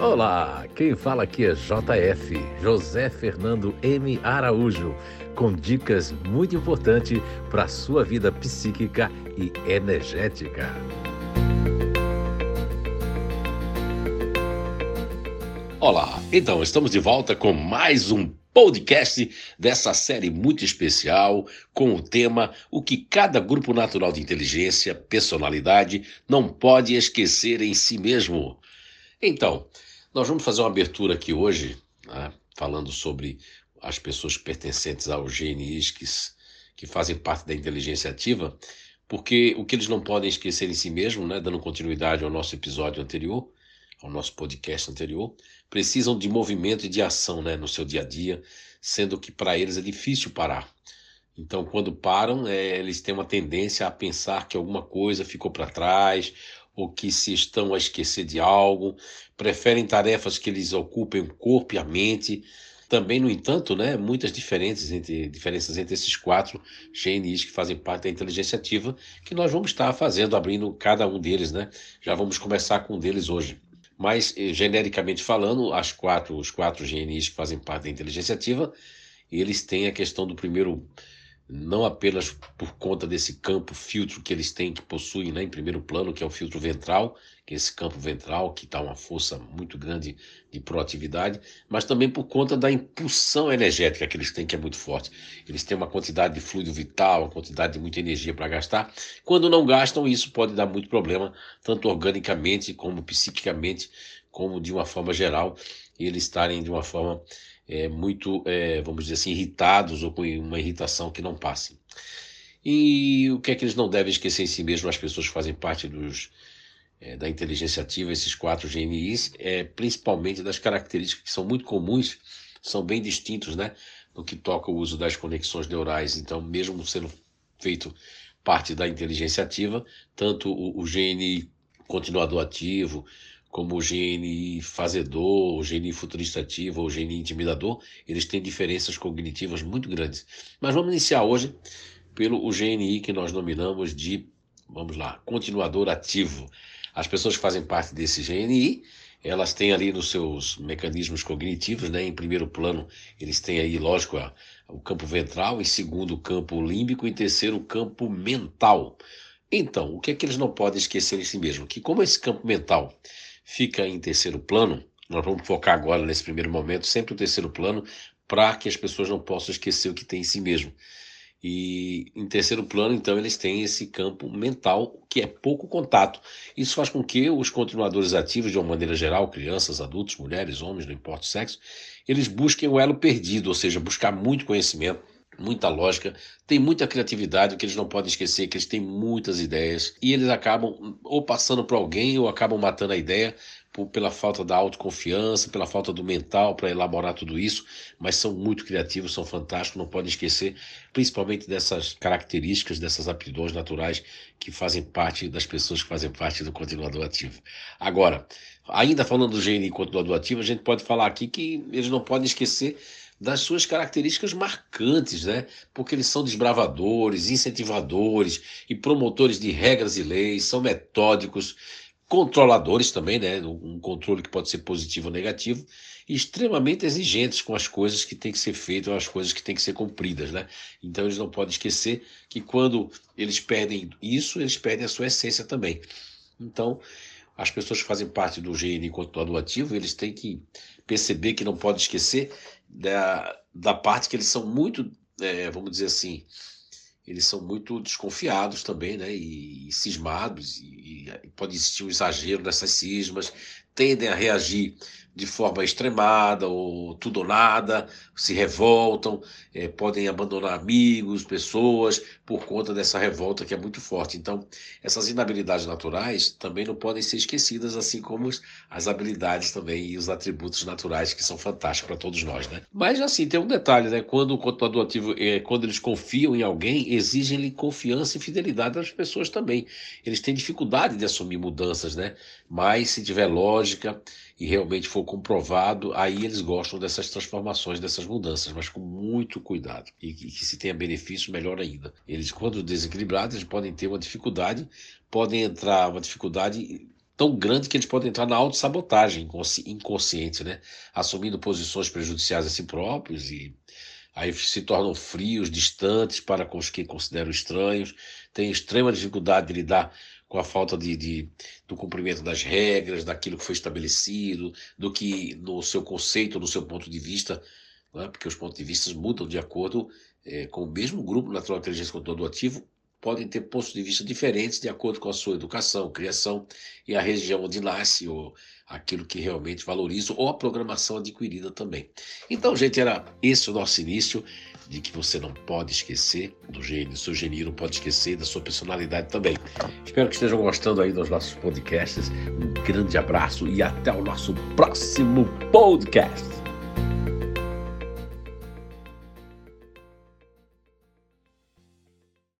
Olá, quem fala aqui é JF, José Fernando M. Araújo, com dicas muito importantes para a sua vida psíquica e energética. Olá, então estamos de volta com mais um podcast dessa série muito especial com o tema O que cada grupo natural de inteligência, personalidade não pode esquecer em si mesmo. Então, nós vamos fazer uma abertura aqui hoje, né, falando sobre as pessoas pertencentes ao GNIs que, que fazem parte da inteligência ativa, porque o que eles não podem esquecer em si mesmo, né, dando continuidade ao nosso episódio anterior, ao nosso podcast anterior, precisam de movimento e de ação né, no seu dia a dia, sendo que para eles é difícil parar. Então, quando param, é, eles têm uma tendência a pensar que alguma coisa ficou para trás ou que se estão a esquecer de algo, preferem tarefas que lhes ocupem o corpo e a mente. Também, no entanto, né, muitas diferenças entre, diferenças entre esses quatro GNIs que fazem parte da inteligência ativa, que nós vamos estar fazendo, abrindo cada um deles. Né? Já vamos começar com um deles hoje. Mas, eh, genericamente falando, as quatro, os quatro GNIs que fazem parte da inteligência ativa, eles têm a questão do primeiro não apenas por conta desse campo filtro que eles têm, que possuem né, em primeiro plano, que é o filtro ventral, que é esse campo ventral que dá uma força muito grande de proatividade, mas também por conta da impulsão energética que eles têm, que é muito forte. Eles têm uma quantidade de fluido vital, uma quantidade de muita energia para gastar. Quando não gastam, isso pode dar muito problema, tanto organicamente como psiquicamente, como de uma forma geral, eles estarem de uma forma é, muito, é, vamos dizer assim, irritados ou com uma irritação que não passe. E o que é que eles não devem esquecer em si mesmo, as pessoas que fazem parte dos, é, da inteligência ativa, esses quatro GNIs, é, principalmente das características que são muito comuns, são bem distintos, né, no que toca o uso das conexões neurais. Então, mesmo sendo feito parte da inteligência ativa, tanto o, o GNI continuador ativo, como o GNI fazedor, o GNI futurista ativo ou o GNI intimidador, eles têm diferenças cognitivas muito grandes. Mas vamos iniciar hoje pelo o GNI que nós nominamos de, vamos lá, continuador ativo. As pessoas que fazem parte desse GNI, elas têm ali nos seus mecanismos cognitivos, né, em primeiro plano, eles têm aí, lógico, a, o campo ventral, em segundo, o campo límbico, em terceiro, o campo mental. Então, o que é que eles não podem esquecer em si mesmo? Que como esse campo mental fica em terceiro plano. Nós vamos focar agora, nesse primeiro momento, sempre o terceiro plano, para que as pessoas não possam esquecer o que tem em si mesmo. E em terceiro plano, então, eles têm esse campo mental, que é pouco contato. Isso faz com que os continuadores ativos, de uma maneira geral, crianças, adultos, mulheres, homens, não importa o sexo, eles busquem o elo perdido, ou seja, buscar muito conhecimento, muita lógica, tem muita criatividade, que eles não podem esquecer que eles têm muitas ideias e eles acabam ou passando para alguém ou acabam matando a ideia por, pela falta da autoconfiança, pela falta do mental para elaborar tudo isso, mas são muito criativos, são fantásticos, não podem esquecer, principalmente dessas características, dessas aptidões naturais que fazem parte das pessoas que fazem parte do continuador ativo. Agora, ainda falando do GNI continuador ativo, a gente pode falar aqui que eles não podem esquecer das suas características marcantes, né? Porque eles são desbravadores, incentivadores e promotores de regras e leis, são metódicos, controladores também, né? Um controle que pode ser positivo ou negativo, e extremamente exigentes com as coisas que têm que ser feitas, as coisas que têm que ser cumpridas, né? Então eles não podem esquecer que quando eles perdem isso, eles perdem a sua essência também. Então, as pessoas que fazem parte do GNI continuador ativo, eles têm que perceber que não podem esquecer da, da parte que eles são muito, é, vamos dizer assim, eles são muito desconfiados também, né? E, e cismados, e, e, pode existir um exagero nessas cismas, tendem a reagir de forma extremada ou tudo ou nada, se revoltam, é, podem abandonar amigos, pessoas, por conta dessa revolta que é muito forte. Então, essas inabilidades naturais também não podem ser esquecidas, assim como as habilidades também e os atributos naturais que são fantásticos para todos nós, né? Mas, assim, tem um detalhe, né? Quando o continuador ativo, é, quando eles confiam em alguém, exigem-lhe confiança e fidelidade das pessoas também. Eles têm dificuldade de assumir mudanças, né? Mas, se tiver lógica e realmente for comprovado, aí eles gostam dessas transformações, dessas mudanças, mas com muito cuidado. E que, que se tenha benefício, melhor ainda. Eles, quando desequilibrados, eles podem ter uma dificuldade, podem entrar uma dificuldade tão grande que eles podem entrar na autossabotagem inconsciente, né? Assumindo posições prejudiciais a si próprios e aí se tornam frios, distantes para com os que consideram estranhos, têm extrema dificuldade de lidar com a falta de, de, do cumprimento das regras, daquilo que foi estabelecido, do que no seu conceito, no seu ponto de vista, né? porque os pontos de vista mudam de acordo é, com o mesmo grupo natural de inteligência controle ativo, podem ter pontos de vista diferentes de acordo com a sua educação, criação e a região onde nasce, ou aquilo que realmente valoriza, ou a programação adquirida também. Então, gente, era esse o nosso início de que você não pode esquecer do gênio, seu gênio não pode esquecer da sua personalidade também. Espero que estejam gostando aí dos nossos podcasts. Um grande abraço e até o nosso próximo podcast.